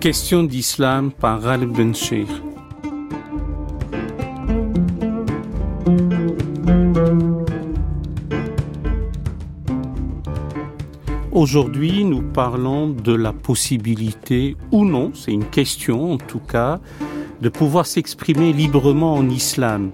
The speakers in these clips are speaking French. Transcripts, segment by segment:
Question d'islam par Ghalib Ben Aujourd'hui, nous parlons de la possibilité ou non, c'est une question en tout cas, de pouvoir s'exprimer librement en islam.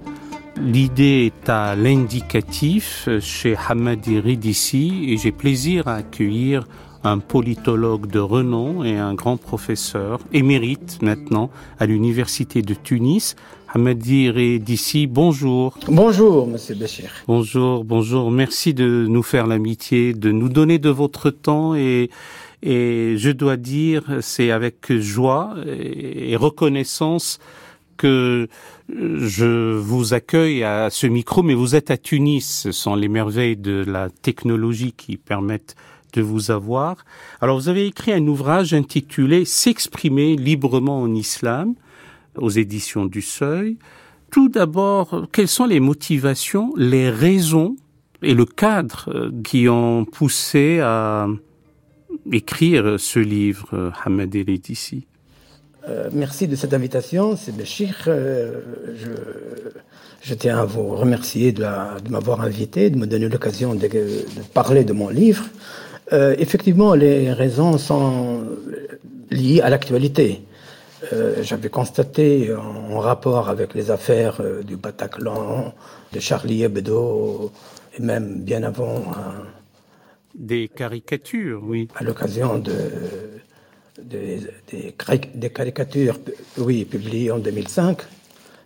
L'idée est à l'indicatif chez Hamadi Ridissi et j'ai plaisir à accueillir un politologue de renom et un grand professeur, émérite maintenant à l'université de Tunis, Hamadi Ridissi. Bonjour. Bonjour, monsieur Béchir. Bonjour, bonjour. Merci de nous faire l'amitié, de nous donner de votre temps et et je dois dire, c'est avec joie et reconnaissance que je vous accueille à ce micro, mais vous êtes à Tunis. Ce sont les merveilles de la technologie qui permettent de vous avoir. Alors, vous avez écrit un ouvrage intitulé S'exprimer librement en islam aux éditions du Seuil. Tout d'abord, quelles sont les motivations, les raisons et le cadre euh, qui ont poussé à écrire ce livre, Hamed El d'ici euh, merci de cette invitation, c'est Béchir. Euh, je, tiens à vous remercier de, m'avoir invité, de me donner l'occasion de, parler de mon livre. Euh, effectivement, les raisons sont liées à l'actualité. Euh, J'avais constaté en, rapport avec les affaires euh, du Bataclan, de Charlie Hebdo, et même bien avant. Des caricatures, oui. À l'occasion de des, des, caricatures oui, publiées en 2005,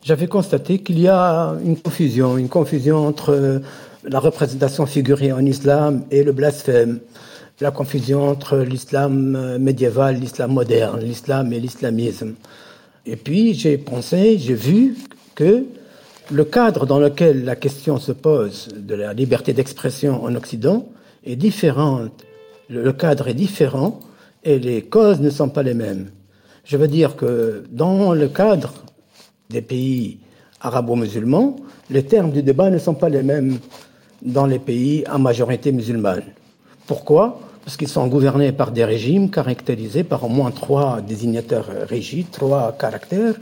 j'avais constaté qu'il y a une confusion, une confusion entre la représentation figurée en islam et le blasphème, la confusion entre l'islam médiéval, l'islam moderne, l'islam et l'islamisme. Et puis j'ai pensé, j'ai vu que le cadre dans lequel la question se pose de la liberté d'expression en Occident est différent. Le cadre est différent et les causes ne sont pas les mêmes. Je veux dire que dans le cadre des pays arabo-musulmans, les termes du débat ne sont pas les mêmes dans les pays à majorité musulmane. Pourquoi? Parce qu'ils sont gouvernés par des régimes caractérisés par au moins trois désignateurs rigides, trois caractères.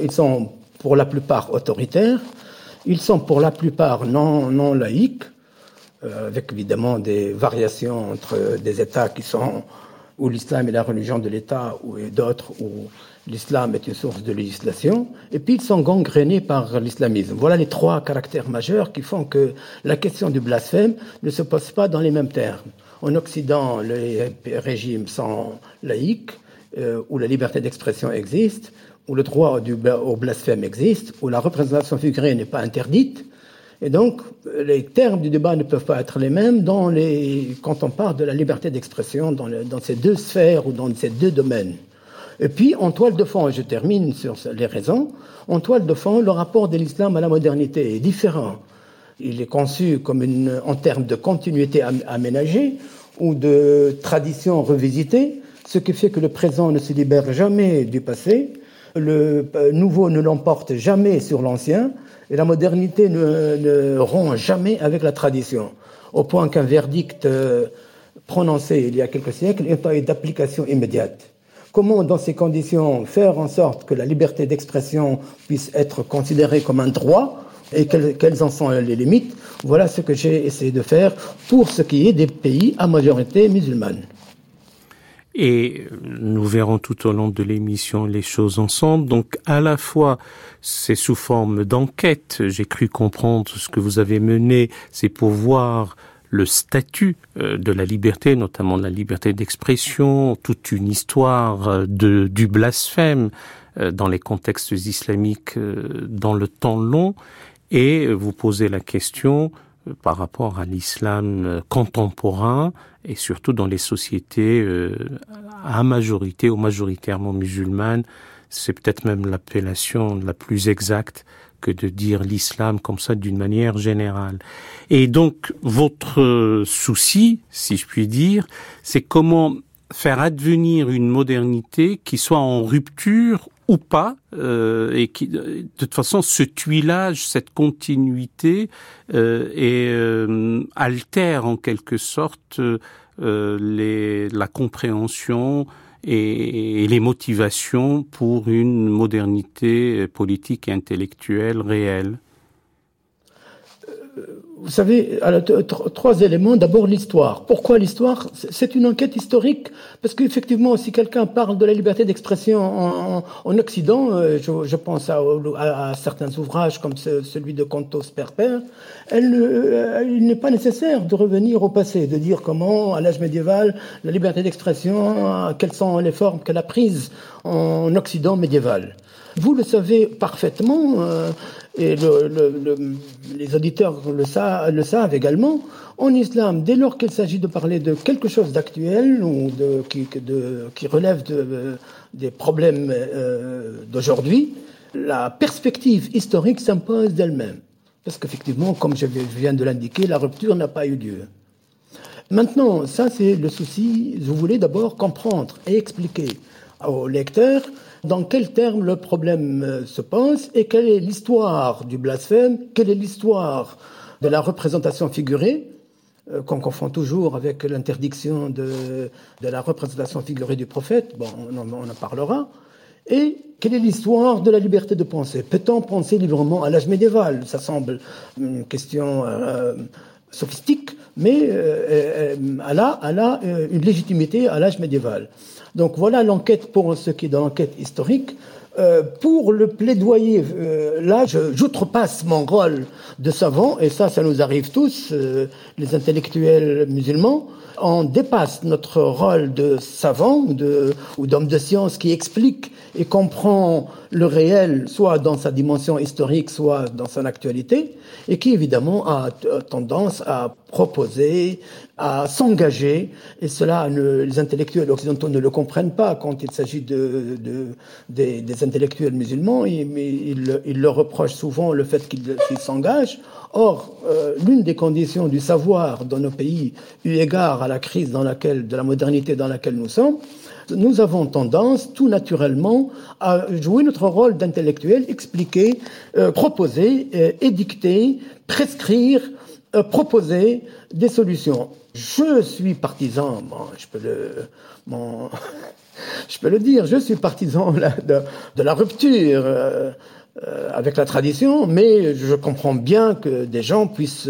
Ils sont pour la plupart autoritaires, ils sont pour la plupart non, non laïques, euh, avec évidemment des variations entre des États qui sont où l'islam est la religion de l'État, ou d'autres où l'islam est une source de législation, et puis ils sont gangrénés par l'islamisme. Voilà les trois caractères majeurs qui font que la question du blasphème ne se pose pas dans les mêmes termes. En Occident, les régimes sont laïques, euh, où la liberté d'expression existe, où le droit au blasphème existe, où la représentation figurée n'est pas interdite, et donc, les termes du débat ne peuvent pas être les mêmes quand on parle de la liberté d'expression dans, dans, ces deux sphères ou dans ces deux domaines. Et puis, en toile de fond, et je termine sur les raisons, en toile de fond, le rapport de l'islam à la modernité est différent. Il est conçu comme une, en termes de continuité aménagée ou de tradition revisitée, ce qui fait que le présent ne se libère jamais du passé, le euh, nouveau ne l'emporte jamais sur l'ancien, et la modernité ne, ne, rompt jamais avec la tradition, au point qu'un verdict euh, prononcé il y a quelques siècles n'est pas d'application immédiate. Comment, dans ces conditions, faire en sorte que la liberté d'expression puisse être considérée comme un droit et quelles en sont les limites Voilà ce que j'ai essayé de faire pour ce qui est des pays à majorité musulmane. Et nous verrons tout au long de l'émission les choses ensemble. Donc à la fois c'est sous forme d'enquête. J'ai cru comprendre ce que vous avez mené, c'est pour voir le statut euh, de la liberté, notamment la liberté d'expression, toute une histoire euh, du blasphème euh, dans les contextes islamiques dans le temps long, et vous posez la question par rapport à l'islam contemporain et surtout dans les sociétés euh, à majorité ou majoritairement musulmanes. C'est peut-être même l'appellation la plus exacte que de dire l'islam comme ça d'une manière générale. Et donc votre souci, si je puis dire, c'est comment faire advenir une modernité qui soit en rupture ou pas, euh, et qui, de toute façon, ce tuilage, cette continuité, euh, et, euh, altère en quelque sorte euh, les, la compréhension et, les motivations pour une modernité politique et intellectuelle réelle vous savez, trois éléments. D'abord, l'histoire. Pourquoi l'histoire? C'est une enquête historique. Parce qu'effectivement, si quelqu'un parle de la liberté d'expression en, Occident, euh, je, pense à, certains ouvrages comme celui de Cantos Perper, euh, il n'est pas nécessaire de revenir au passé, de dire comment, à l'âge médiéval, la liberté d'expression, quelles sont les formes qu'elle a prises en Occident médiéval. Vous le savez parfaitement, euh, et les auditeurs le, savent, également, en islam, dès lors qu'il s'agit de parler de quelque chose d'actuel ou de, qui, relève des problèmes euh, d'aujourd'hui, la perspective historique s'impose d'elle-même. Parce qu'effectivement, comme je viens de l'indiquer, la rupture n'a pas eu lieu. Maintenant, ça c'est le souci, vous voulez d'abord comprendre et expliquer aux lecteurs dans quels termes le problème euh, se pose et quelle est l'histoire du blasphème, quelle est l'histoire de la représentation figurée, euh, qu'on confond toujours avec l'interdiction de, la représentation figurée du prophète, bon, on en, on en parlera, et quelle est l'histoire de la liberté de penser? Peut-on penser librement à l'âge médiéval? Ça semble une question euh, sophistique, mais euh, elle a, elle a une légitimité à l'âge médiéval. Donc voilà l'enquête pour ce qui est dans l'enquête historique. Euh, pour le plaidoyer, euh, là, j'outrepasse mon rôle de savant, et ça, ça nous arrive tous, euh, les intellectuels musulmans. On dépasse notre rôle de savant ou d'homme de science qui explique et comprend le réel, soit dans sa dimension historique, soit dans son actualité, et qui évidemment a tendance à proposer, à s'engager, et cela, les intellectuels occidentaux ne le comprennent pas quand il s'agit de, de, des, des, intellectuels musulmans, ils, ils, ils, leur reprochent souvent le fait qu'ils s'engagent. Or, euh, l'une des conditions du savoir dans nos pays, eu égard à la crise dans laquelle, de la modernité dans laquelle nous sommes, nous avons tendance tout naturellement à jouer notre rôle d'intellectuel, expliquer, euh, proposer, euh, édicter, prescrire, euh, proposer des solutions. Je suis partisan, je peux le, je peux le dire, je suis partisan de, la rupture avec la tradition, mais je comprends bien que des gens puissent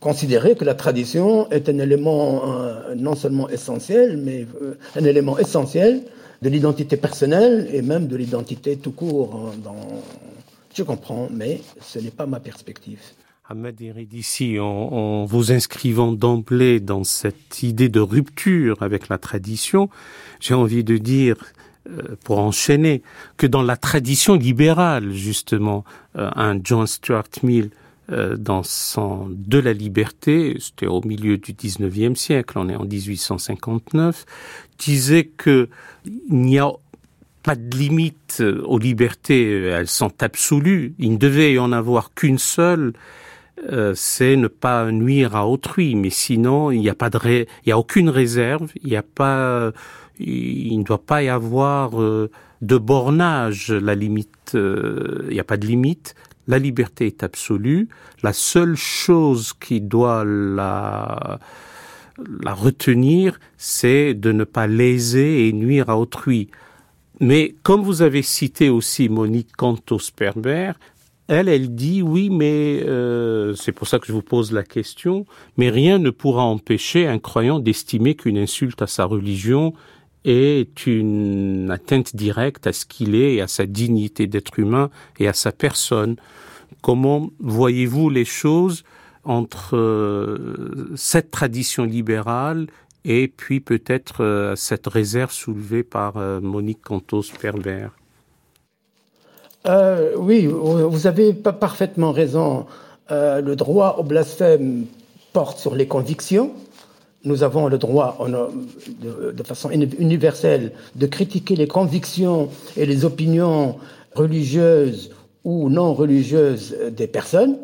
considérer que la tradition est un élément euh, non seulement essentiel, mais euh, un élément essentiel de l'identité personnelle et même de l'identité tout court. Hein, dans... Je comprends, mais ce n'est pas ma perspective. Ahmed Eridissi, en, en vous inscrivant d'emblée dans cette idée de rupture avec la tradition, j'ai envie de dire euh, pour enchaîner, que dans la tradition libérale, justement, un John Stuart Mill euh, dans son De la liberté, c'était au milieu du 19e siècle, on est en 1859, disait que il n'y a pas de limite aux libertés, elles sont absolues, il ne devait y en avoir qu'une seule, euh, c'est ne pas nuire à autrui, mais sinon il n'y a pas de ré... il y a aucune réserve, il n'y a pas il ne doit pas y avoir euh, de bornage, la limite, il n'y a pas de limite, la liberté est absolue. La seule chose qui doit la, la retenir, c'est de ne pas léser et nuire à autrui. Mais comme vous avez cité aussi Monique Cantos-Perber, elle, elle dit oui, mais euh, c'est pour ça que je vous pose la question, mais rien ne pourra empêcher un croyant d'estimer qu'une insulte à sa religion est une atteinte directe à ce qu'il est et à sa dignité d'être humain et à sa personne. Comment voyez-vous les choses entre euh, cette tradition libérale et puis peut-être euh, cette réserve soulevée par Monique Cantos-Perber Oui, vous avez parfaitement raison. le droit au blasphème porte sur les convictions, nous avons le droit, de, façon universelle, de critiquer les convictions et les opinions religieuses ou non religieuses des personnes,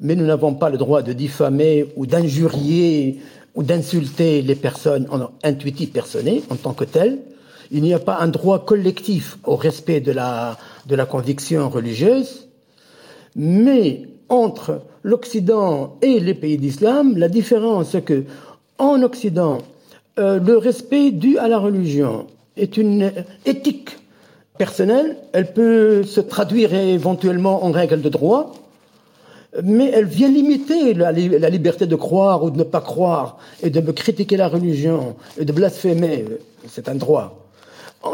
mais nous n'avons pas le droit de diffamer ou d'injurier ou d'insulter les personnes en intuitif personnées en tant que telles. Il n'y a pas un droit collectif au respect de la, de la conviction religieuse, mais entre l'Occident et les pays d'islam, la différence est que en Occident, euh, le respect dû à la religion est une éthique personnelle. Elle peut se traduire éventuellement en règle de droit, mais elle vient limiter la, liberté de croire ou de ne pas croire et de me critiquer la religion et de blasphémer. C'est un droit.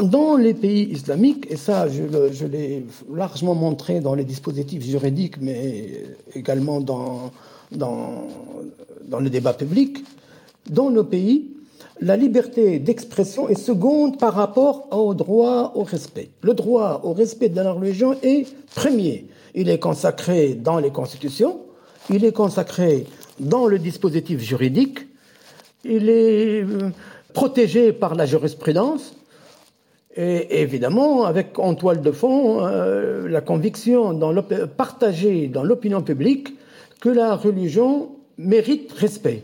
Dans les pays islamiques, et ça je, l'ai largement montré dans les dispositifs juridiques, mais également dans, le débat public, dans nos pays, la liberté d'expression est seconde par rapport au droit au respect. Le droit au respect de la religion est premier. Il est consacré dans les constitutions, il est consacré dans le dispositif juridique, il est euh, protégé par la jurisprudence, et évidemment, avec en toile de fond euh, la conviction dans partagée dans l'opinion publique que la religion mérite respect.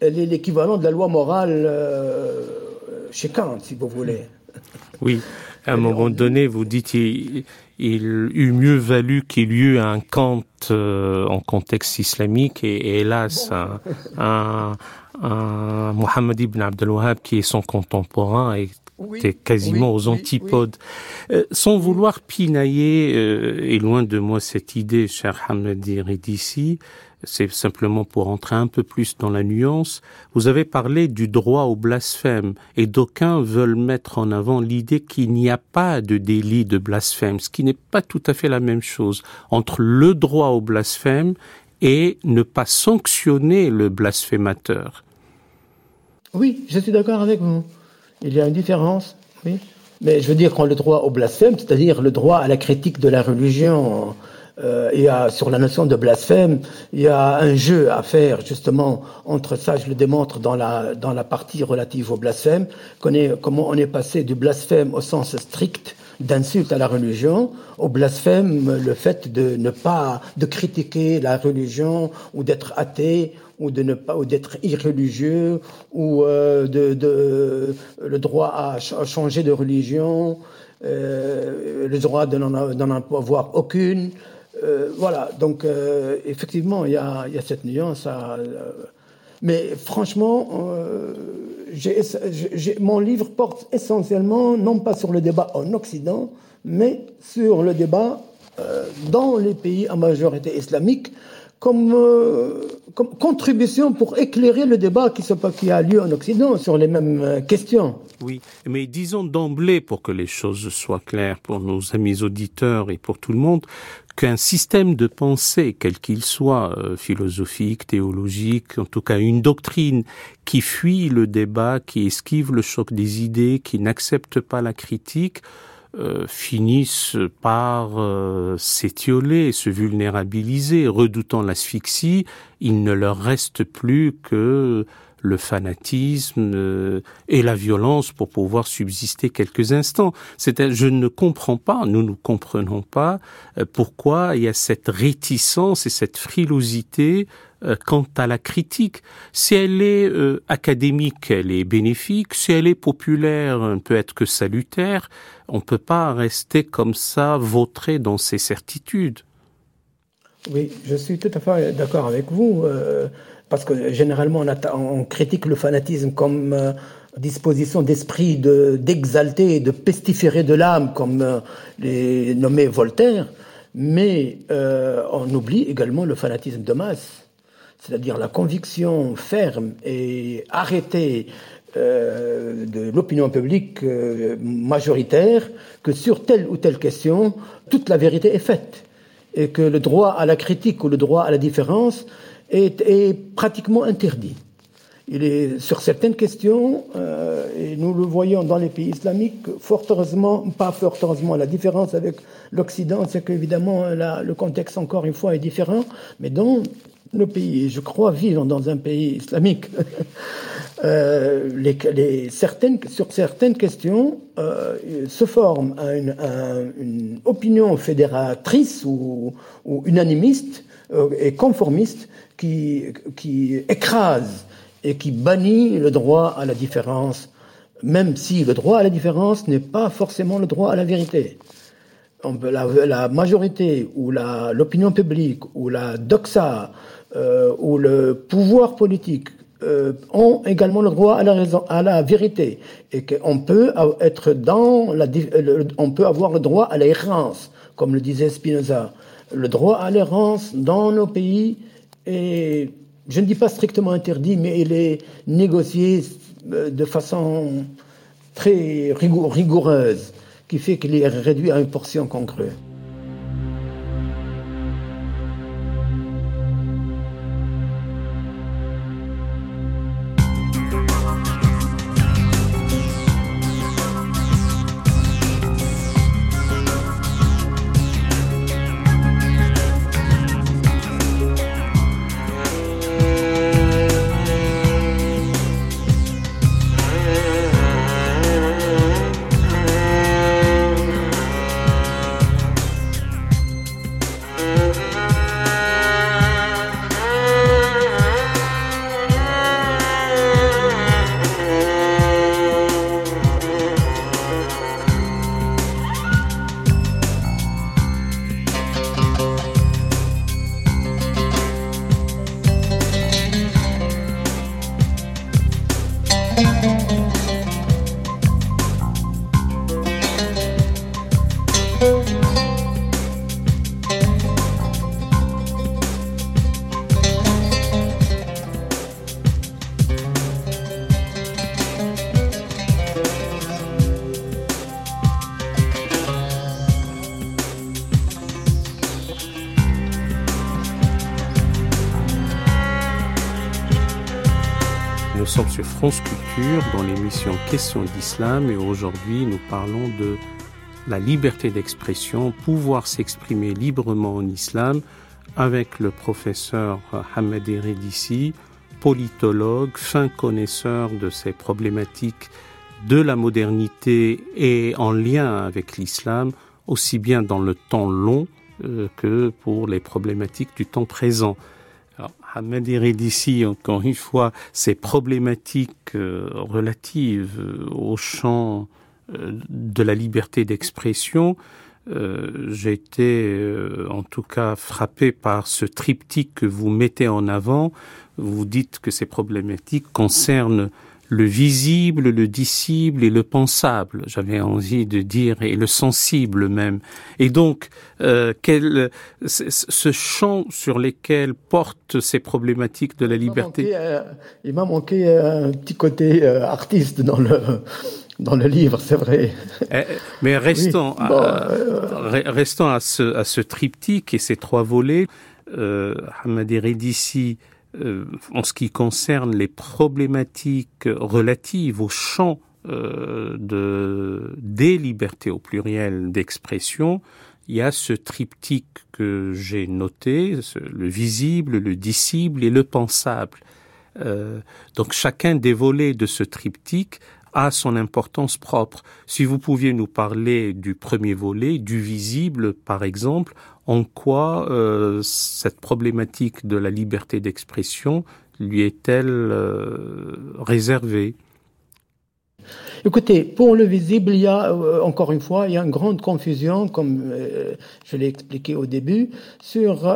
Elle est l'équivalent de la loi morale euh, chez Kant, si vous voulez. Oui, à un moment donné, vous dites il, il eût mieux valu qu'il y eût un Kant euh, en contexte islamique et, hélas un, un, un Mohammed ibn Abdel Wahhab qui est son contemporain et oui, quasiment aux antipodes. Euh, sans vouloir pinailler, euh, et loin de moi cette idée, cher Hamadi d'ici, c'est simplement pour entrer un peu plus dans la nuance. Vous avez parlé du droit au blasphème, et d'aucuns veulent mettre en avant l'idée qu'il n'y a pas de délit de blasphème, ce qui n'est pas tout à fait la même chose entre le droit au blasphème et ne pas sanctionner le blasphémateur. Oui, je suis d'accord avec vous. Il y a une différence, oui. Mais je veux dire qu'on le droit au blasphème, c'est-à-dire le droit à la critique de la religion, euh, et à, sur la notion de blasphème, il y a un jeu à faire justement entre ça, je le démontre dans la, dans la partie relative au blasphème, comment on est passé du blasphème au sens strict d'insulte à la religion, au blasphème, le fait de ne pas, de critiquer la religion ou d'être athée ou de ne pas ou d'être irreligieux ou euh, de, de, le droit à, changer de religion, euh, le droit de avoir aucune. Euh, voilà, donc effectivement, il y a, y a, cette nuance. Mais franchement, mon livre porte essentiellement non pas sur le débat en Occident, mais sur le débat dans les pays à majorité islamique, comme, euh, comme, contribution pour éclairer le débat qui, qui, a lieu en Occident sur les mêmes euh, questions. Oui, mais disons d'emblée, pour que les choses soient claires pour nos amis auditeurs et pour tout le monde, qu'un système de pensée, quel qu'il soit, euh, philosophique, théologique, en tout cas une doctrine qui fuit le débat, qui esquive le choc des idées, qui n'accepte pas la critique, euh, finissent par euh, s'étioler, se vulnérabiliser, redoutant l'asphyxie, il ne leur reste plus que le fanatisme euh, et la violence pour pouvoir subsister quelques instants. C'est je ne comprends pas, nous ne comprenons pas pourquoi il y a cette réticence et cette frilosité euh, quant à la critique. Si elle est euh, académique, elle est bénéfique. Si elle est populaire, elle peut être que salutaire. On ne peut pas rester comme ça, vautré dans ses certitudes. Oui, je suis tout à fait d'accord avec vous, euh, parce que généralement on, critique le fanatisme comme disposition d'esprit d'exalter et de pestiférer de l'âme, comme les nommé Voltaire, mais on oublie également le fanatisme de masse. C'est-à-dire la conviction ferme et arrêtée euh, de l'opinion publique euh, majoritaire que sur telle ou telle question, toute la vérité est faite. Et que le droit à la critique ou le droit à la différence est, pratiquement interdit. Il est sur certaines questions, euh, et nous le voyons dans les pays islamiques, fort heureusement, pas fort heureusement, la différence avec l'Occident, c'est qu'évidemment le contexte encore une fois est différent, mais dans le pays, je crois vivre dans un pays islamique, euh, certaines, sur certaines questions euh, se forme une, une, opinion fédératrice ou, unanimiste et conformiste qui, écrase et qui bannit le droit à la différence, même si le droit à la différence n'est pas forcément le droit à la vérité. La, majorité ou l'opinion publique ou la doxa euh, où le pouvoir politique euh, ont également le droit à la raison, à la vérité, et qu'on peut être dans la, on peut avoir le droit à l'errance, comme le disait Spinoza. Le droit à l'errance dans nos pays est, je ne dis pas strictement interdit, mais il est négocié euh, de façon très rigoureuse, qui fait qu'il est réduit à une portion congrue. France Culture dans l'émission Questions d'Islam et aujourd'hui nous parlons de la liberté d'expression, pouvoir s'exprimer librement en islam avec le professeur Hamed Eredissi, politologue, fin connaisseur de ces problématiques de la modernité et en lien avec l'islam, aussi bien dans le temps long euh, que pour les problématiques du temps présent. Ahmed d'ici, encore une fois, ces problématiques euh, relatives euh, au champ euh, de la liberté d'expression, j'ai été en tout cas frappé par ce triptyque que vous mettez en avant. Vous dites que ces problématiques concernent le visible, le dissible et le pensable, j'avais envie de dire, et le sensible même. Et donc, euh, quel, ce champ sur lequel portent ces problématiques de la liberté euh, Il m'a manqué, un petit côté euh, artiste dans le dans le livre, c'est vrai. Eh, mais restons, à, restons à ce, à ce triptyque et ces trois volets. Euh, Hamad euh, en ce qui concerne les problématiques relatives au champ euh, de, des libertés au pluriel d'expression, il y a ce triptyque que j'ai noté, le visible, le dissible et le pensable. Euh, donc chacun des volets de ce triptyque a son importance propre. Si vous pouviez nous parler du premier volet, du visible par exemple, en quoi euh, cette problématique de la liberté d'expression lui est-elle euh, réservée? Écoutez, pour le visible, il y a, euh, encore une fois, il y a une grande confusion, comme je l'ai expliqué au début, sur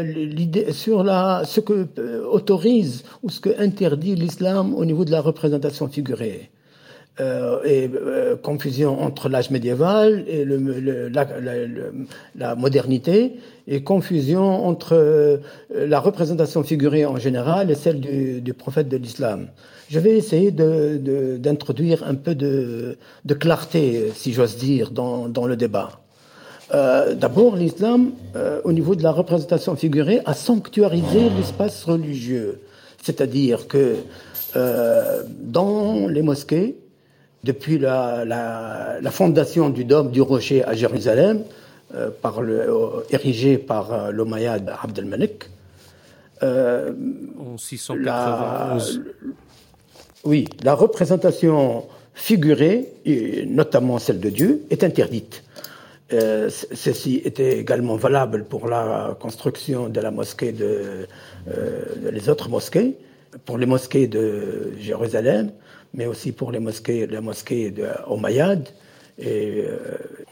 l'idée, sur ce que autorise ou ce que interdit l'islam au niveau de la représentation figurée. Euh, et euh, confusion entre l'âge médiéval et le, le, la, la, la, modernité, et confusion entre euh, la représentation figurée en général et celle du, du prophète de l'islam. Je vais essayer d'introduire de, un peu de, de, clarté, si j'ose dire, dans, dans, le débat. Euh, D'abord, l'islam, au niveau de la représentation figurée, a sanctuarisé l'espace religieux. C'est-à-dire que dans les mosquées, depuis la, la, la, fondation du dôme du rocher à Jérusalem, euh, par le, euh, érigé par euh, l'Omeyyade Abd al-Malik. Euh, en 691. oui, la représentation figurée, et notamment celle de Dieu, est interdite. Ceci était également valable pour la construction de la mosquée de, euh, les autres mosquées, pour les mosquées de Jérusalem, mais aussi pour les mosquées, la mosquée de Omeyyade, et euh,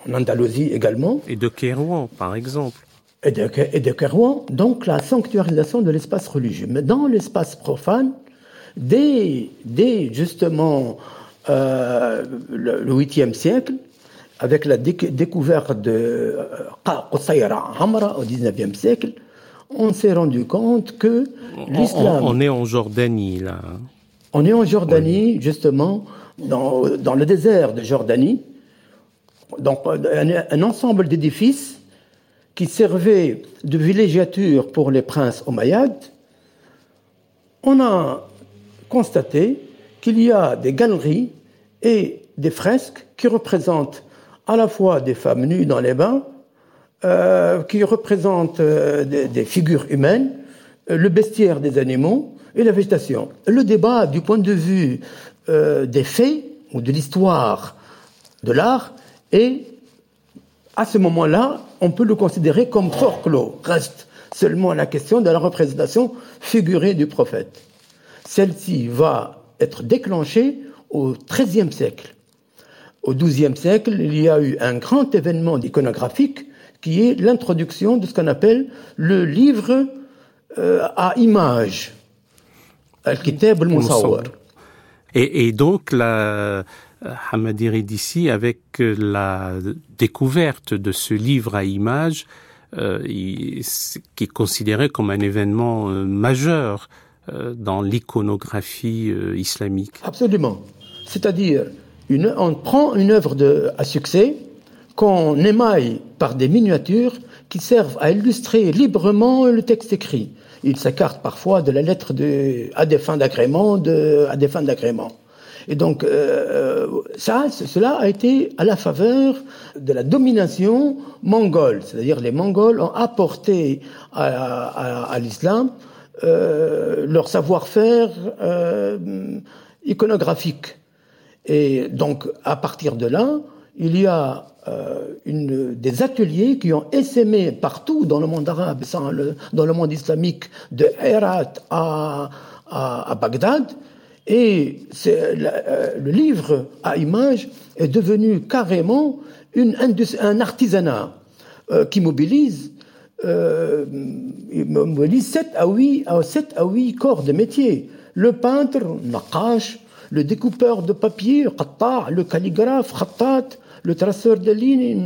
en Andalousie également. Et de Kérouan, par exemple. Et de, et de Kérouan, donc la sanctuarisation de l'espace religieux. Mais dans l'espace profane, dès, dès justement euh, le, 8e siècle, avec la découverte de Qusayra Hamra au 19e siècle, on s'est rendu compte que l'islam. On, est en Jordanie, là. On est en Jordanie, justement, dans, dans, le désert de Jordanie. Donc, un, ensemble d'édifices qui servaient de villégiature pour les princes omeyyades. On a constaté qu'il y a des galeries et des fresques qui représentent à la fois des femmes nues dans les bains, euh, qui représentent euh, des, figures humaines, euh, le bestiaire des animaux et la végétation. Le débat du point de vue des faits ou de l'histoire de l'art est, à ce moment-là, on peut le considérer comme fort clos. Reste seulement la question de la représentation figurée du prophète. Celle-ci va être déclenchée au XIIIe siècle. Au XIIe siècle, il y a eu un grand événement iconographique qui est l'introduction de ce qu'on appelle le livre euh, à images. Et, et, donc, la Hamadiri d'ici, avec la découverte de ce livre à images, euh, qui est considéré comme un événement euh, majeur euh, dans l'iconographie euh, islamique. Absolument. C'est-à-dire, on prend une œuvre de, à succès qu'on émaille par des miniatures qui servent à illustrer librement le texte écrit. Il s'écarte parfois de la lettre de, à des fins d'agrément, de, à des fins d'agrément. Et donc, euh, ça, cela a été à la faveur de la domination mongole. C'est-à-dire, les Mongols ont apporté à, à, à l'islam euh, leur savoir-faire euh, iconographique. Et donc, à partir de là, il y a euh, une, des ateliers qui ont essaimé partout dans le monde arabe, dans le monde islamique, de Herat à, à, Bagdad. Et euh, le livre à images est devenu carrément un, artisanat euh, qui mobilise euh, il mobilise 7 à 8, 7 à 8 corps de métier. Le peintre, naqash, le découpeur de papier, le calligraphe, khattat, le traceur de lignes,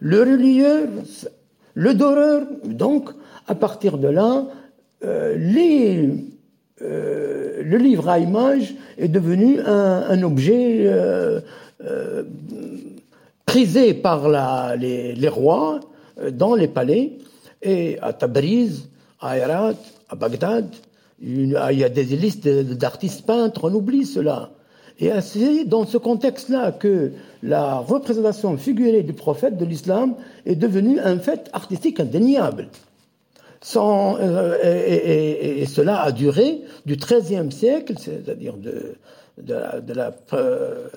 le relieur, le doreur. Donc, à partir de là, euh, les, euh, le livre à images est devenu un, objet euh, prisé par les, les rois dans les palais, et à Tabriz, à Herat, à Bagdad, il y a des listes d'artistes peintres, on oublie cela. Et c'est dans ce contexte-là que la représentation figurée du prophète de l'islam est devenue un fait artistique indéniable. Sans, euh, et, cela a duré du XIIIe siècle, c'est-à-dire de, de, la, de la euh,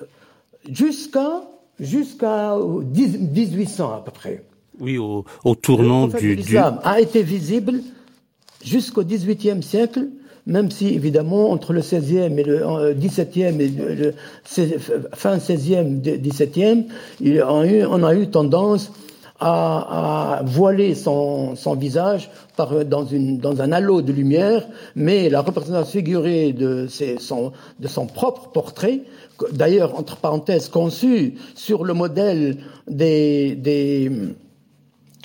jusqu'à jusqu'à 1800 à peu près. Oui, au, au tournant du, l'islam a été visible jusqu'au XVIIIe siècle, même si évidemment entre le XVIe et le XVIIe et le, fin XVIe, XVIIe, on a eu, tendance à, voiler son, visage dans, un halo de lumière, mais la représentation figurée de, son, propre portrait, d'ailleurs entre parenthèses conçu sur le modèle des,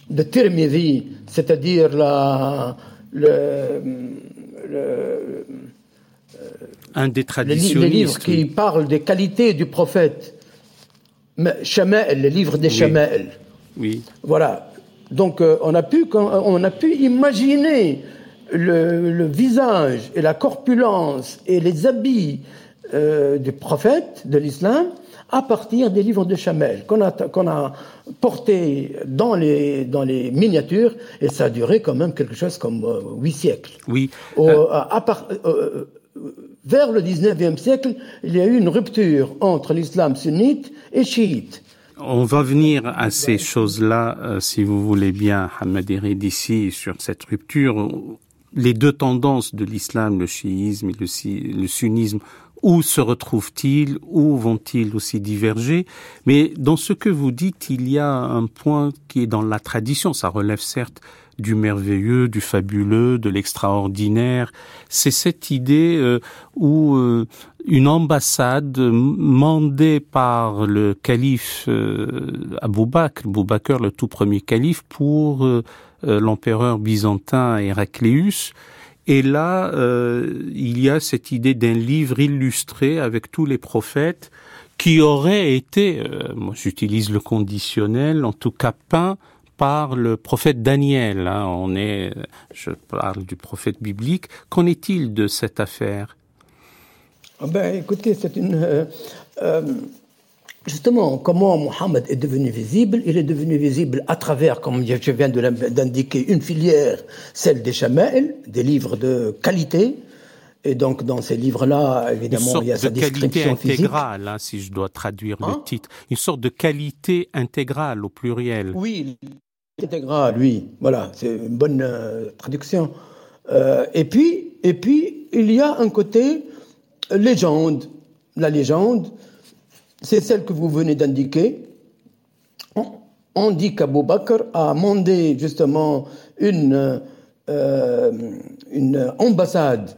de Tirmidhi, c'est-à-dire la, le, un des traditionnistes. Les livres qui parlent des qualités du prophète. Shama'el, les livres des oui. Oui. Voilà. Donc euh, on a pu on a pu imaginer le, le visage et la corpulence et les habits euh, du prophète de l'islam à partir des livres de Chamel qu'on a, qu'on a portés dans les, dans les miniatures, et ça a duré quand même quelque chose comme euh, huit siècles. Oui. Euh, à part, euh, vers le 19e siècle, il y a eu une rupture entre l'islam sunnite et chiite. On va venir à ces choses-là, euh, si vous voulez bien, Hamad d'ici, sur cette rupture. Les deux tendances de l'islam, le chiisme et le sunnisme, où se retrouvent-ils Où vont-ils aussi diverger? Mais dans ce que vous dites, il y a un point qui est dans la tradition. Ça relève certes du merveilleux, du fabuleux, de l'extraordinaire. C'est cette idée euh, où euh, une ambassade mandée par le calife euh, Abou Bakr, le tout premier calife, pour l'empereur byzantin Héracléus, et là, il y a cette idée d'un livre illustré avec tous les prophètes qui aurait été, moi j'utilise le conditionnel, en tout cas peint par le prophète Daniel. Hein. on est, je parle du prophète biblique. Qu'en est-il de cette affaire? Ah ben, Écoutez, c'est une. Euh, euh, justement, comment Mohammed est devenu visible? Il est devenu visible à travers, comme je viens d'indiquer, une filière, celle des Shamel, des livres de qualité, et donc dans ces livres-là, évidemment, il y a sa description qualité intégrale, hein, si je dois traduire le hein? titre, une sorte de qualité intégrale au pluriel. Oui, Oui, voilà, c'est une bonne euh, traduction. Euh, et puis, et puis, il y a un côté légende. La légende, c'est celle que vous venez d'indiquer. On, dit qu'Abou Bakr a mandé justement une, euh, une ambassade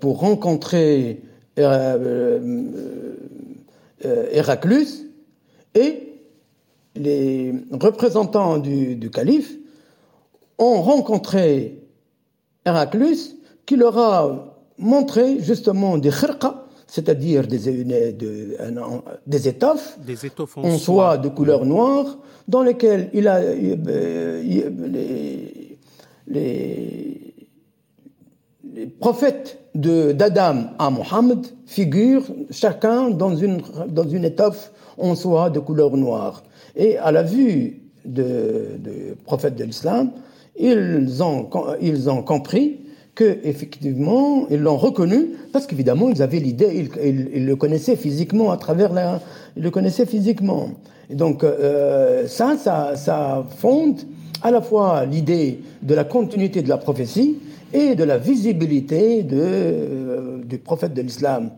pour rencontrer Héraclus et les représentants du, calife ont rencontré Héraclus qui leur a montré justement des khirqa, c'est-à-dire des, des, étoffes, en soie. de couleur noire, dans lesquelles il a, euh, les, les, les prophètes d'Adam à Mohammed figurent chacun dans une, dans une étoffe en soie de couleur noire. Et à la vue de, prophètes de l'islam, ils ont, ils ont compris que effectivement ils l'ont reconnu parce qu'évidemment ils avaient l'idée, ils, le connaissaient physiquement à travers la, ils le connaissaient physiquement. Et donc euh, ça, ça, ça fonde à la fois l'idée de la continuité de la prophétie et de la visibilité euh, du prophète de l'islam.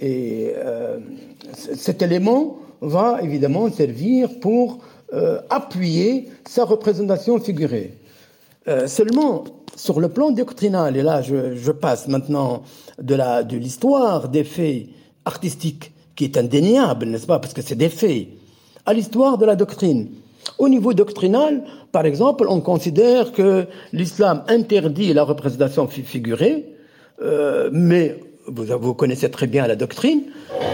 Et euh, cet élément va évidemment servir pour euh, appuyer sa représentation figurée. Seulement, sur le plan doctrinal, et là je, passe maintenant de l'histoire des faits artistiques, qui est indéniable, n'est-ce pas, parce que c'est des faits, à l'histoire de la doctrine. Au niveau doctrinal, par exemple, on considère que l'islam interdit la représentation figurée, euh, mais vous, connaissez très bien la doctrine.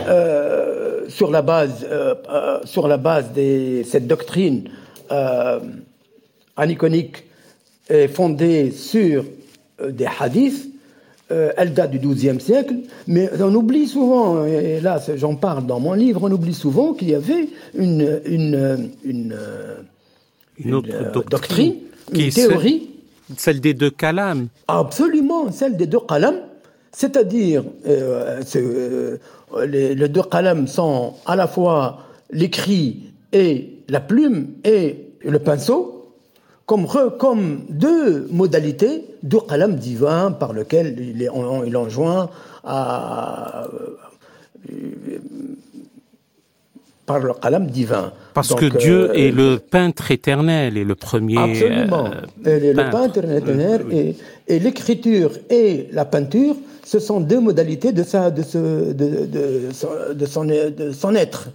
Euh, sur la base, euh, euh, sur la base de cette doctrine euh, aniconique est fondée sur des hadiths. Elle date du XIIe siècle, mais on oublie souvent, et là j'en parle dans mon livre, on oublie souvent qu'il y avait une, une, une, une autre doctrine, une théorie. Celle des deux calams. Absolument, celle des deux calams. C'est-à-dire, euh, les, deux qalams sont à la fois l'écrit et la plume et le pinceau, comme, comme deux modalités, deux qalams divins par lesquels il, est, il enjoint à, par le qalam divin. Parce que Dieu euh, est le peintre éternel et le premier. Absolument. Euh, le peintre éternel et, et l'écriture et la peinture ce sont deux modalités de, sa, de, ce, de, de, de, son, de son être.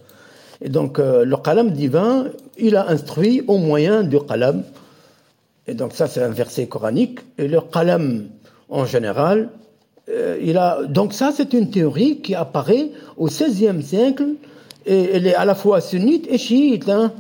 Et donc, euh, le qalam divin, il a instruit au moyen du qalam. Et donc, ça, c'est un verset coranique. Et le qalam, en général, euh, il a. Donc, ça, c'est une théorie qui apparaît au XVIe siècle. Et elle est à la fois sunnite et chiite. Hein,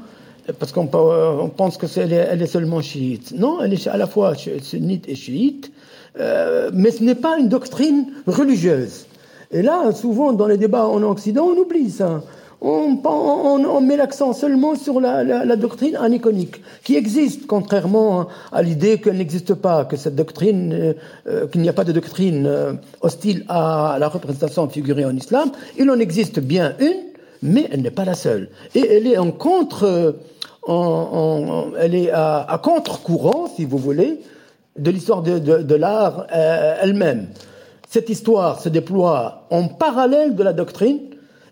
parce qu'on on pense que est, elle est seulement chiite. Non, elle est à la fois sunnite et chiite. Euh, mais ce n'est pas une doctrine religieuse. Et là, souvent, dans les débats en Occident, on oublie ça. On, on, met l'accent seulement sur la, la, doctrine aniconique, qui existe, contrairement à l'idée qu'elle n'existe pas, que cette doctrine, euh, euh, qu'il n'y a pas de doctrine hostile à la représentation figurée en islam. Il en existe bien une, mais elle n'est pas la seule. Et elle est en contre, en, elle est à, à contre-courant, si vous voulez, de l'histoire de, l'art euh, elle-même. Cette histoire se déploie en parallèle de la doctrine.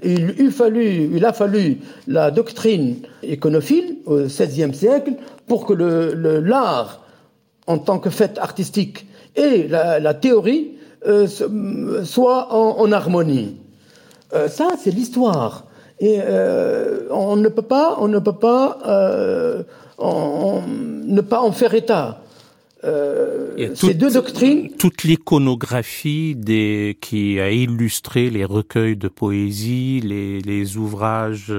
Il, a fallu la doctrine iconophile au XVIe siècle pour que l'art en tant que fait artistique et la, théorie euh, soient en, harmonie. Euh, ça, c'est l'histoire. Et euh, on ne peut pas, on ne peut pas ne pas en faire état. Ces deux doctrines. Toute l'iconographie des, qui a illustré les recueils de poésie, les, les ouvrages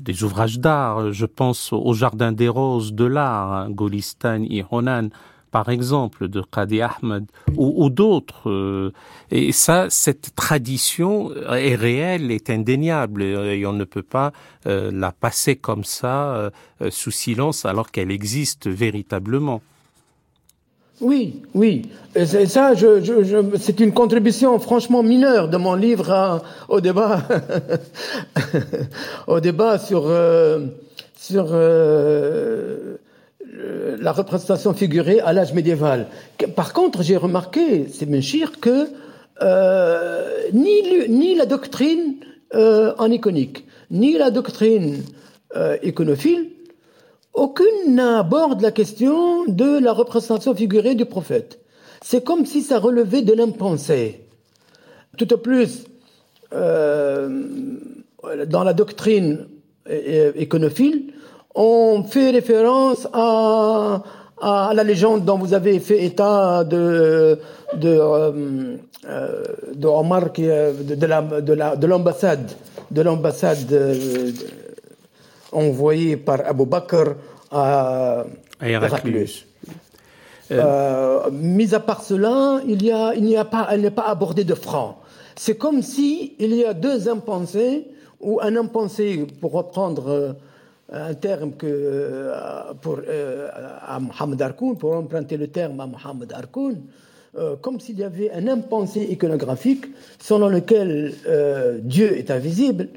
des ouvrages d'art. Je pense au Jardin des Roses de l'art, hein, Golistan et Honan, par exemple, de Qadi Ahmed, ou, d'autres. Euh, et ça, cette tradition est réelle, est indéniable, et on ne peut pas euh, la passer comme ça, euh, sous silence, alors qu'elle existe véritablement. Oui, oui. Et ça, je, je, c'est une contribution franchement mineure de mon livre hein, au débat, au débat sur euh, sur euh, la représentation figurée à l'âge médiéval. Par contre, j'ai remarqué, c'est Menchir, que euh, ni, ni la doctrine en iconique, ni la doctrine iconophile aucune n'aborde la question de la représentation figurée du prophète. C'est comme si ça relevait de l'impensé. Tout au plus, euh, dans la doctrine iconophile, on fait référence à, la légende dont vous avez fait état de, de, euh, euh de Omar, de, l'ambassade, de l'ambassade envoyé par Abu Bakr à, Héraclius. Euh, euh, mis à part cela, il y a, il n'y a pas, elle n'est pas abordée de franc. C'est comme si il y a deux impensés ou un impensé, pour reprendre euh, un terme que pour à Mohamed Arkoun, pour emprunter le terme à Mohamed Arkoun, comme s'il y avait un impensé iconographique selon lequel Dieu est invisible,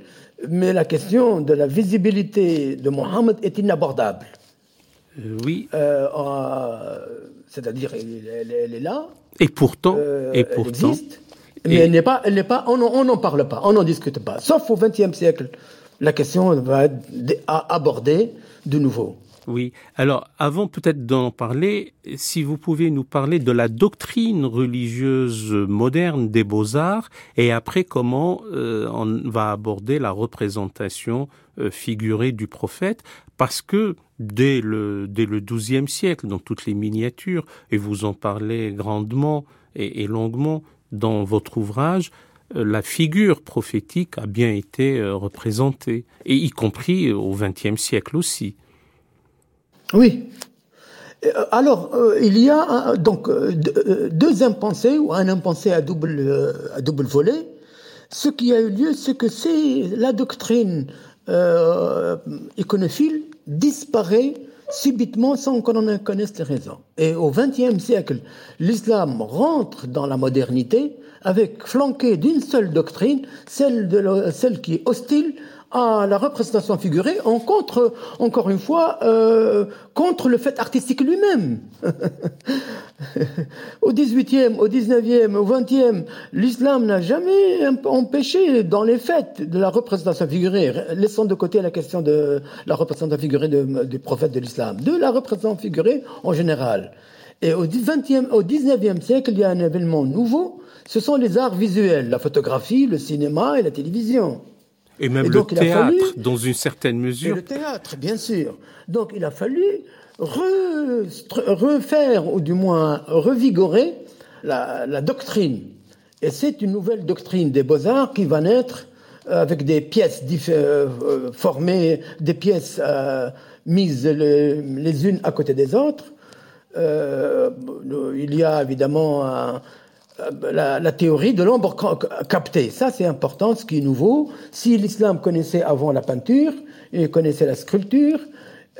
mais la question de la visibilité de Mohammed est inabordable. Euh, oui. Euh, c'est-à-dire, elle, est là. Et pourtant, euh, et pourtant, elle existe, mais elle n'est pas, elle n'est pas, on n'en parle pas, on n'en discute pas. Sauf au XXe siècle, la question va être abordée de nouveau. Oui. Alors, avant peut-être d'en parler, si vous pouvez nous parler de la doctrine religieuse moderne des beaux-arts et après comment euh, on va aborder la représentation euh, figurée du prophète, parce que dès le dès XIIe siècle, dans toutes les miniatures, et vous en parlez grandement et, et longuement dans votre ouvrage, euh, la figure prophétique a bien été représentée, et y compris au XXe siècle aussi. Oui. Euh, alors, euh, il y a donc euh, deux impensés ou un impensé à double, à double volet. Ce qui a eu lieu, c'est que c'est la doctrine iconophile disparaît subitement sans qu'on en connaisse les raisons. Et au XXe siècle, l'islam rentre dans la modernité avec flanqué d'une seule doctrine, celle, de celle qui est hostile à la représentation figurée, en contre, encore une fois, euh, contre le fait artistique lui-même. au 18e, au 19e, au 20e, l'islam n'a jamais empêché dans les fêtes de la représentation figurée, laissant de côté la question de la représentation figurée du prophète de l'islam, de la représentation figurée en général. Et au 20e, au 19e siècle, il y a un événement nouveau, ce sont les arts visuels, la photographie, le cinéma et la télévision. Et même le théâtre, dans une certaine mesure. Et le théâtre, bien sûr. Donc il a fallu refaire, ou du moins revigorer, la, doctrine. Et c'est une nouvelle doctrine des beaux-arts qui va naître euh, avec des pièces euh, euh, formées, des pièces mises les, unes à côté des autres. il y a évidemment un, euh, la, théorie de l'ombre captée. Ça, c'est important, ce qui est nouveau. Si l'islam connaissait avant la peinture, il connaissait la sculpture,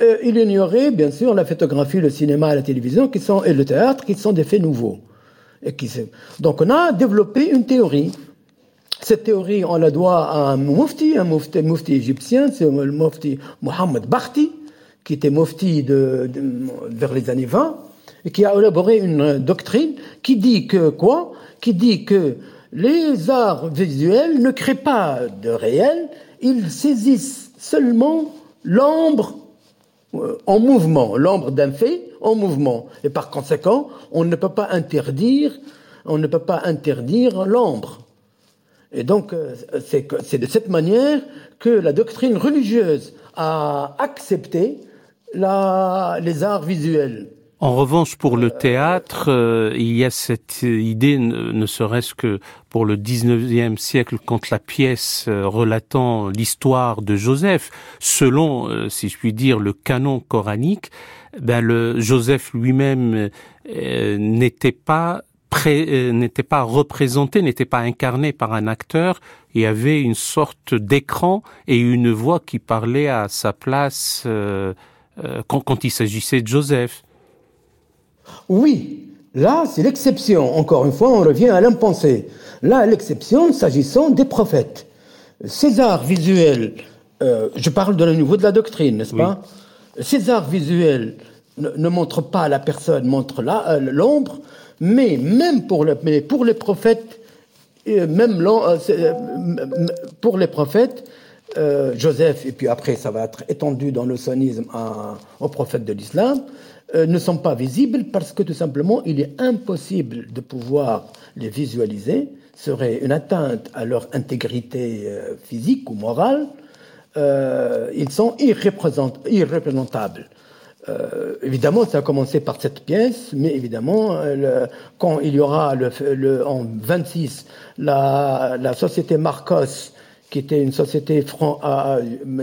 euh, il ignorait, bien sûr, la photographie, le cinéma, la télévision, qui sont, et le théâtre, qui sont des faits nouveaux. Donc, on a développé une théorie. Cette théorie, on la doit à un mufti, un mufti, égyptien, c'est le mufti Mohamed Bakhti, qui était mufti de, vers les années 20, et qui a élaboré une doctrine qui dit que quoi? Qui dit que les arts visuels ne créent pas de réel, ils saisissent seulement l'ombre euh, en mouvement, l'ombre d'un fait, en mouvement. Et par conséquent, on ne peut pas interdire, on ne peut pas interdire l'ombre. Et donc, euh, c'est de cette manière que la doctrine religieuse a accepté la, les arts visuels. En revanche, pour le théâtre, euh, il y a cette idée, ne, serait-ce que pour le 19e siècle, quand la pièce euh, relatant l'histoire de Joseph, selon, euh, si je puis dire, le canon coranique, ben le Joseph lui-même n'était pas n'était pas représenté, n'était pas incarné par un acteur, il y avait une sorte d'écran et une voix qui parlait à sa place quand il s'agissait de Joseph. Oui, là, c'est l'exception. Encore une fois, on revient à l'impensé. Là, l'exception s'agissant des prophètes. César visuel, euh, je parle de le niveau de la doctrine, n'est-ce pas? César visuel ne, ne, montre pas la personne, montre euh, l'ombre, mais même pour, le, mais pour les prophètes, euh, même pour les prophètes, Joseph, et puis après ça va être étendu dans le sonisme aux prophètes de l'islam, ne sont pas visibles parce que tout simplement il est impossible de pouvoir les visualiser, serait une atteinte à leur intégrité euh, physique ou morale, euh, ils sont irreprésentables. Euh, évidemment, ça a commencé par cette pièce, mais évidemment, quand il y aura le, en 26 la, la société Marcos qui était une société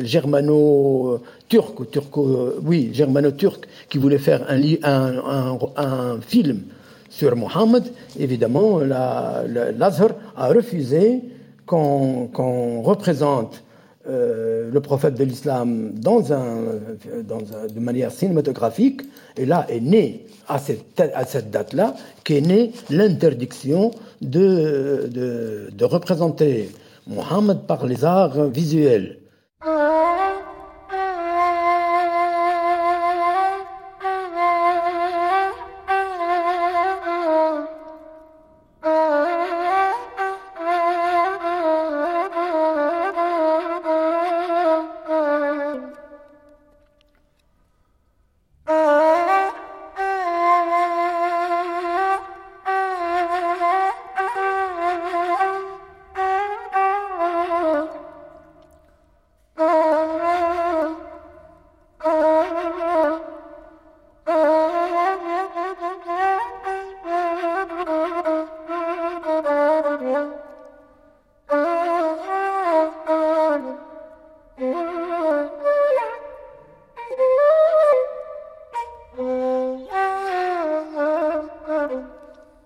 germano-turque, ou turco, oui, germano-turque, qui voulait faire un, film sur Mohammed, évidemment, l'Azhar a refusé qu'on représente euh, le prophète de l'islam dans un, de manière cinématographique, et là est né, à cette, date-là, qu'est née l'interdiction de représenter Mohammed par les arts visuels.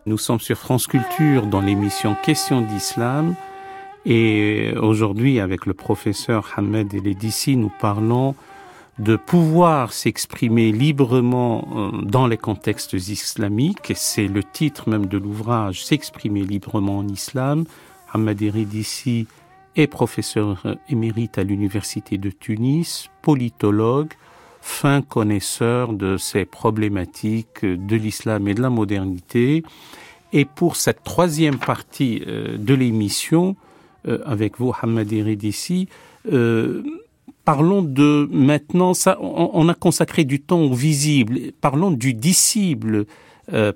Nous sommes sur France Culture dans l'émission Questions d'Islam et aujourd'hui avec le professeur Hamed Eledissi nous parlons de pouvoir s'exprimer librement euh, dans les contextes islamiques c'est le titre même de l'ouvrage S'exprimer librement en islam. Hamed Eledissi est professeur émérite à l'université de Tunis, politologue, fin connaisseur de ces problématiques de l'islam et de la modernité. Et pour cette troisième partie euh, de l'émission, euh, avec vous, Hamad Eridissi, euh, parlons de maintenant, ça, on, a consacré du temps au visible, parlons du disciple,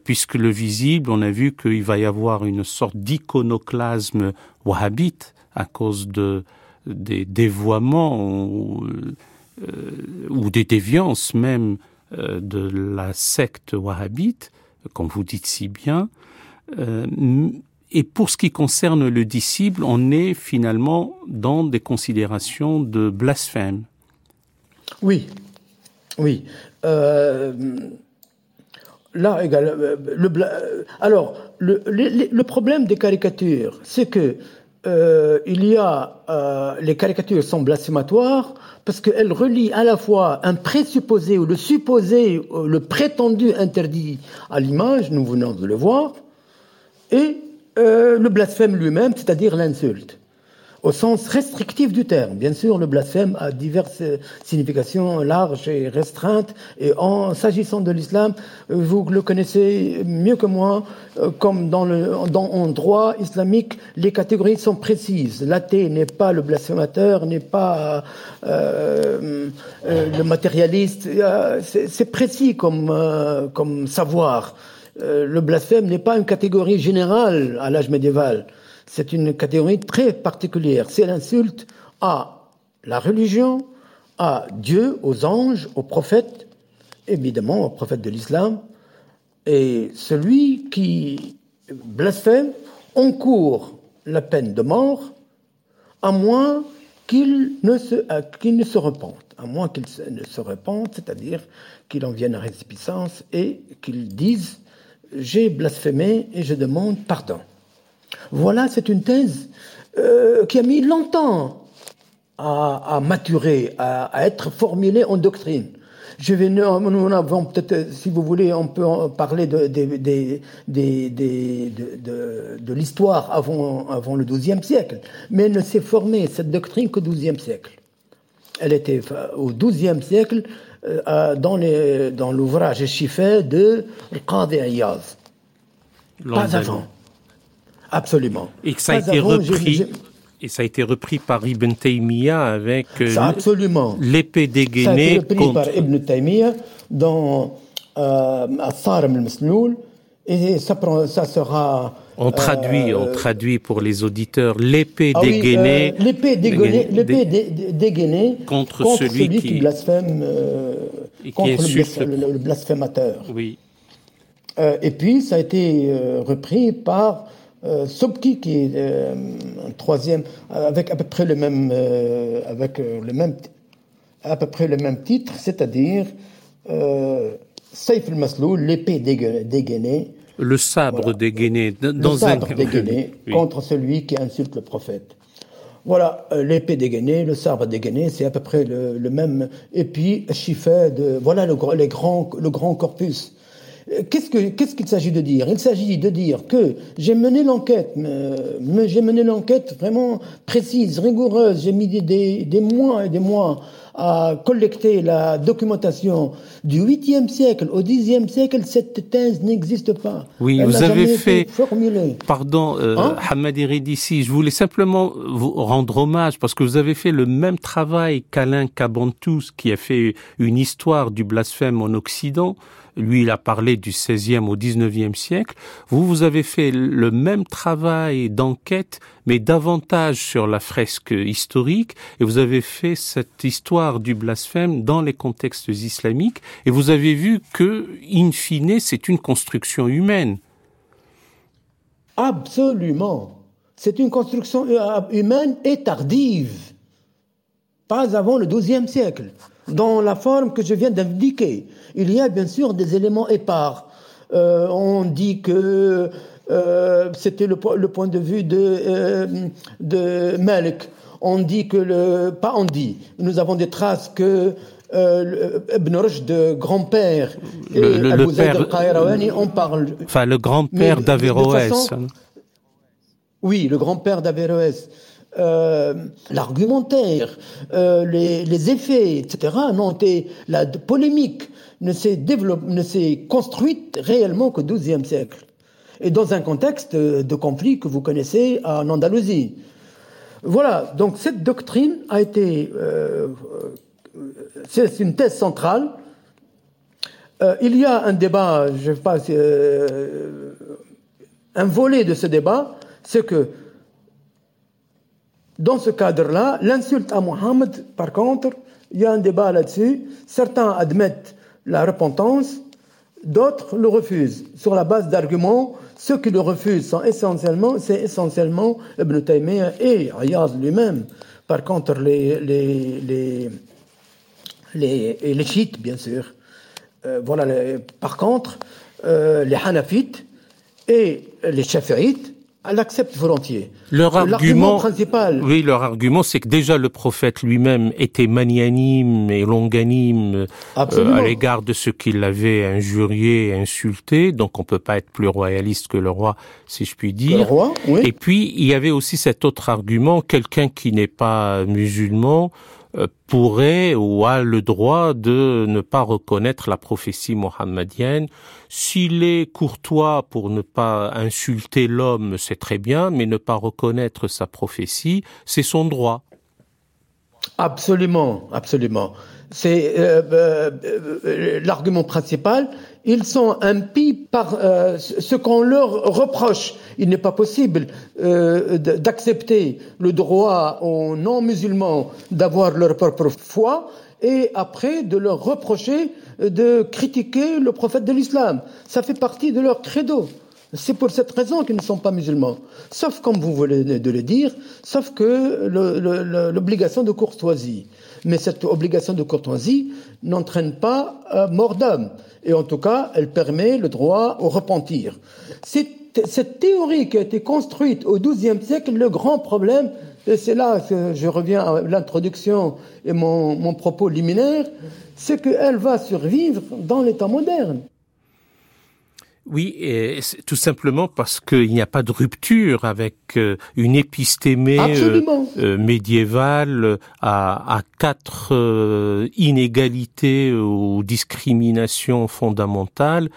puisque le visible, on a vu qu'il va y avoir une sorte d'iconoclasme wahhabite à cause de, des dévoiements ou des déviances même de la secte wahhabite, comme vous dites si bien. Euh, et pour ce qui concerne le disciple, on est finalement dans des considérations de blasphème. Oui, oui. Euh, là, le, alors, le, problème des caricatures, c'est que euh, il y a euh, les caricatures sont blasphématoires parce qu'elles relient à la fois un présupposé ou le supposé, le prétendu interdit à l'image, nous venons de le voir, et euh, le blasphème lui-même, c'est-à-dire l'insulte. Au sens restrictif du terme. Bien sûr, le blasphème a diverses significations larges et restreintes. Et en s'agissant de l'islam, vous le connaissez mieux que moi, euh, comme dans le dans, en droit islamique, les catégories sont précises. L'athée n'est pas le blasphémateur, n'est pas euh, euh, le matérialiste. C'est précis comme comme savoir. le blasphème n'est pas une catégorie générale à l'âge médiéval c'est une catégorie très particulière. C'est l'insulte à la religion, à Dieu, aux anges, aux prophètes, évidemment aux prophètes de l'islam. Et celui qui blasphème encourt la peine de mort, à moins qu'il ne se, qu'il ne se repente, à moins qu'il ne se repente, c'est-à-dire qu'il en vienne à récipicence et qu'il dise j'ai blasphémé et je demande pardon. Voilà, c'est une thèse euh, qui a mis longtemps à, maturer, à, être formulée en doctrine. Je vais, nous avons peut-être, si vous voulez, on peut parler de, de, de, l'histoire avant, avant le XIIe siècle, mais elle ne s'est formée, cette doctrine, qu'au XIIe siècle. Elle était au XIIe siècle euh, dans, les, dans l'ouvrage de Qadi Ayaz. Pas avant. Absolument. Et que ça a été repris. Et ça a été repris par Ibn Taymiyyah avec euh, l'épée dégainée. Ça a été repris par Ibn Taymiyyah dans euh, al-Masnoul et ça, ça sera. On traduit, on euh, traduit pour les auditeurs l'épée ah dégainée. Euh, l'épée dégainée, l'épée dégainée contre, celui, qui, blasphème, contre le, blasphémateur. Oui. et puis ça a été repris par euh, Sobki qui est euh, un troisième avec à peu près le même euh, avec euh, le même à peu près le même titre, c'est-à-dire euh, Saif al-Masloul, l'épée dégainée. Le sabre dégainé dans le sabre dégainé contre celui qui insulte le prophète. Voilà, l'épée dégainée, le sabre dégainé, c'est à peu près le, le, même. Et puis, de, voilà le, les grands, le grand corpus. Qu'est-ce qu'il s'agit de dire? Il s'agit de dire que j'ai mené l'enquête, j'ai mené l'enquête vraiment précise, rigoureuse. J'ai mis des, mois et des mois à collecter la documentation du 8e siècle au 10e siècle. Cette thèse n'existe pas. Oui, vous avez fait. Pardon, euh, hein? Hamad je voulais simplement vous rendre hommage parce que vous avez fait le même travail qu'Alain Cabantous, qui a fait une histoire du blasphème en Occident. Lui, il a parlé du 16e au 19e siècle. Vous, vous avez fait le même travail d'enquête, mais davantage sur la fresque historique, et vous avez fait cette histoire du blasphème dans les contextes islamiques, et vous avez vu que, in fine, c'est une construction humaine. Absolument. C'est une construction euh, humaine et tardive. Pas avant le XIIe siècle dans la forme que je viens d'indiquer. Il y a bien sûr des éléments épars. Euh, on dit que euh, c'était le, point de vue de, euh, de Malik. On dit que le, pas on dit, nous avons des traces que euh, Ibn Rushd, grand-père, le, le, père, on parle. Enfin, le grand-père d'Averroès. Oui, le grand-père d'Averroès. Euh, l'argumentaire, euh, les, les, effets, etc. Non, la polémique ne s'est ne s'est construite réellement qu'au XIIe siècle, et dans un contexte de conflit que vous connaissez en Andalousie. Voilà. Donc cette doctrine a été, euh, c'est une thèse centrale. Euh, il y a un débat, je sais pas, euh, un volet de ce débat, c'est que dans ce cadre-là, l'insulte à Mohammed, par contre, il y a un débat là-dessus. Certains admettent la repentance, d'autres le refusent. Sur la base d'arguments, ceux qui le refusent sont essentiellement, c'est essentiellement Ibn Taymiyyah et Ayaz lui-même. Par contre, les, les, les, les, les chiites, bien sûr. Euh, voilà. par contre, euh, les hanafites et les shafi'ites elle accepte volontiers. Leur argument principal. Oui, leur argument, c'est que déjà le prophète lui-même était magnanime et longanime euh, à l'égard de ceux qui l'avaient injurié, insulté. Donc, on peut pas être plus royaliste que le roi, si je puis dire. Le roi, oui. Et puis, il y avait aussi cet autre argument quelqu'un qui n'est pas musulman pourrait ou a le droit de ne pas reconnaître la prophétie mohammedienne. S'il est courtois pour ne pas insulter l'homme, c'est très bien, mais ne pas reconnaître sa prophétie, c'est son droit. Absolument, absolument. C'est euh, euh, euh l'argument principal. Ils sont impies par euh, ce qu'on leur reproche. Il n'est pas possible euh, d'accepter le droit aux non-musulmans d'avoir leur propre foi et après de leur reprocher de critiquer le prophète de l'islam. Ça fait partie de leur credo. C'est pour cette raison qu'ils ne sont pas musulmans. Sauf, comme vous voulez de le dire, sauf que l'obligation de courtoisie. Mais cette obligation de courtoisie n'entraîne pas euh, mort d'homme. Et en tout cas, elle permet le droit au repentir. Cette théorie qui a été construite au XIIe siècle, le grand problème, et c'est là que je reviens à l'introduction et mon, mon propos liminaire, c'est qu'elle va survivre dans l'état moderne. Oui, et tout simplement parce qu'il n'y a pas de rupture avec euh, une épistémée euh, euh, médiévale à, à quatre inégalités ou discriminations fondamentales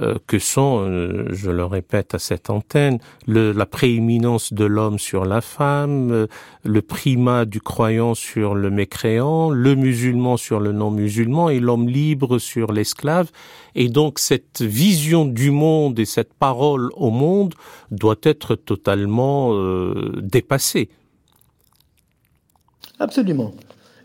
euh, que sont, euh, je le répète à cette antenne, la prééminence de l'homme sur la femme, euh, le primat du croyant sur le mécréant, le musulman sur le non-musulman et l'homme libre sur l'esclave. Et donc cette vision du monde et cette parole au monde doit être totalement dépassée. Absolument.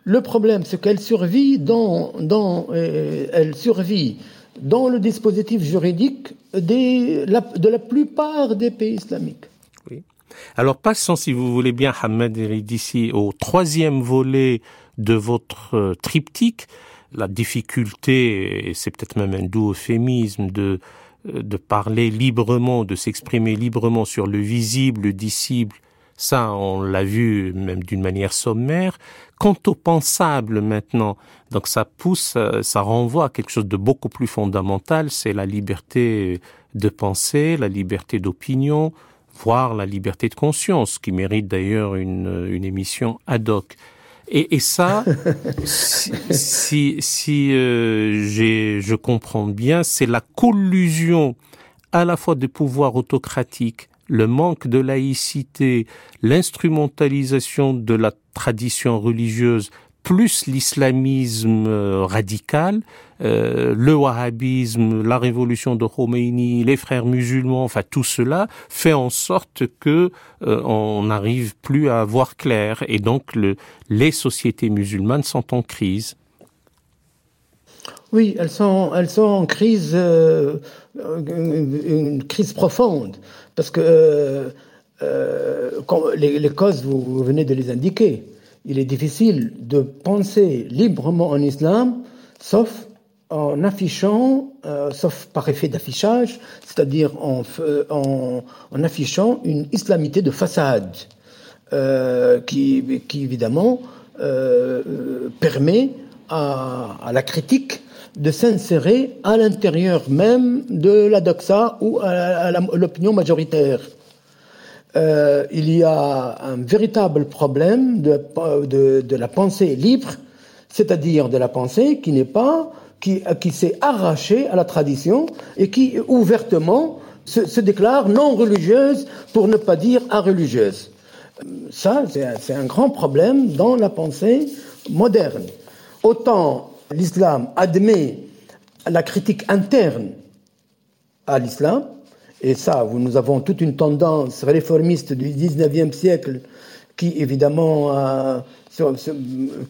Le problème, c'est qu'elle survit dans, dans elle survit dans le dispositif juridique de la plupart des pays islamiques. Oui. Alors passons, si vous voulez bien, Hamed d'ici au troisième volet de votre euh, triptyque, la difficulté, et c'est peut-être même un doux euphémisme, de, euh, de parler librement, de s'exprimer librement sur le visible, le dissible, ça, on l'a vu même d'une manière sommaire. Quant au pensable maintenant, donc ça pousse, euh, ça renvoie à quelque chose de beaucoup plus fondamental, c'est la liberté de penser, la liberté d'opinion, voire la liberté de conscience, qui mérite d'ailleurs une, une émission ad hoc. Et, et ça, si, si, si euh, je comprends bien, c'est la collusion à la fois des pouvoirs autocratiques, le manque de laïcité, l'instrumentalisation de la tradition religieuse, plus l'islamisme euh, radical, euh, le wahhabisme, la révolution de Khomeini, les frères musulmans, enfin tout cela fait en sorte que euh, on n'arrive plus à voir clair et donc le, les sociétés musulmanes sont en crise. Oui, elles sont, elles sont en crise, une, crise profonde, parce que les, causes, vous, venez de les indiquer. Il est difficile de penser librement en islam, sauf en affichant, euh, sauf par effet d'affichage, c'est-à-dire en, en, en, affichant une islamité de façade, euh, qui, qui, évidemment permet à la critique de s'insérer à l'intérieur même de la doxa ou à l'opinion majoritaire. Euh, il y a un véritable problème de, la pensée libre, c'est-à-dire de la pensée qui n'est pas, qui, qui s'est arrachée à la tradition et qui ouvertement se, se déclare non religieuse pour ne pas dire religieuse. Ça, c'est un grand problème dans la pensée moderne. Autant l'islam admet la critique interne à l'islam, et ça, nous avons toute une tendance réformiste du 19e siècle qui, évidemment, euh,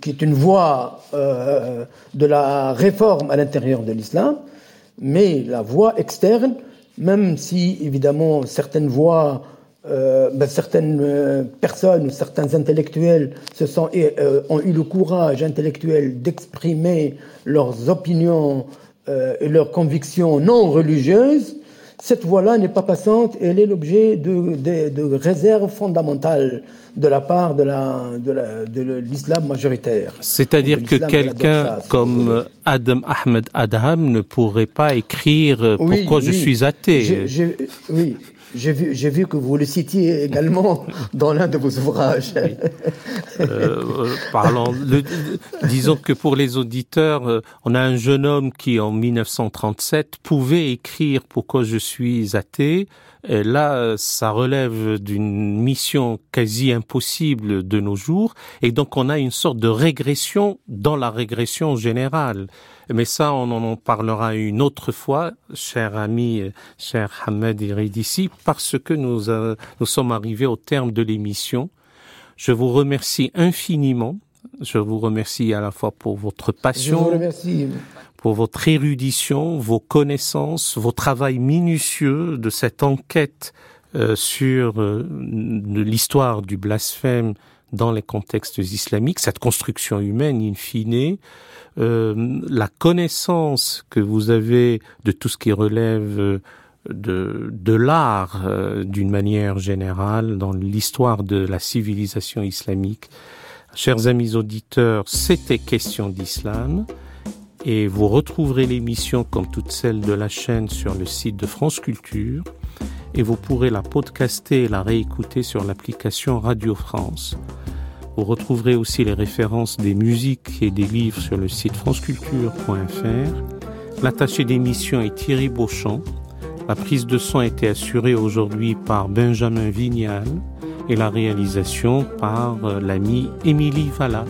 qui est une voie euh, de la réforme à l'intérieur de l'islam, mais la voie externe, même si, évidemment, certaines voies euh, ben, certaines personnes certains intellectuels se sont, ont eu le courage intellectuel d'exprimer leurs opinions et leurs convictions non religieuses, cette voie-là n'est pas passante, elle est l'objet de, de, de, réserves fondamentales de la part de l'islam de la, de majoritaire. C'est-à-dire que quelqu'un comme Adam Ahmed Adham ne pourrait pas écrire pourquoi je suis athée? oui, j'ai vu, j'ai vu que vous le citiez également dans l'un de vos ouvrages. Euh, parlant, disons que pour les auditeurs, euh, on a un jeune homme qui, en 1937, pouvait écrire pourquoi je suis athée. Là, ça relève d'une mission quasi impossible de nos jours, et donc on a une sorte de régression dans la régression générale. Mais ça, on en parlera une autre fois, cher ami, cher Hamed Iridissi, parce que nous, euh, nous sommes arrivés au terme de l'émission. Je vous remercie infiniment. Je vous remercie à la fois pour votre passion, pour votre érudition, vos connaissances, vos travail minutieux de cette enquête euh, sur euh, l'histoire du blasphème dans les contextes islamiques, cette construction humaine in fine, euh, la connaissance que vous avez de tout ce qui relève euh, de, de l'art euh, d'une manière générale dans l'histoire de la civilisation islamique. Chers amis auditeurs, c'était question d'islam et vous retrouverez l'émission comme toutes celles de la chaîne sur le site de France Culture et vous pourrez la podcaster et la réécouter sur l'application Radio France. Vous retrouverez aussi les références des musiques et des livres sur le site franceculture.fr. L'attaché d'émission est Thierry Beauchamp. La prise de son a été assurée aujourd'hui par Benjamin Vignal et la réalisation par euh, l'ami Émilie Valla.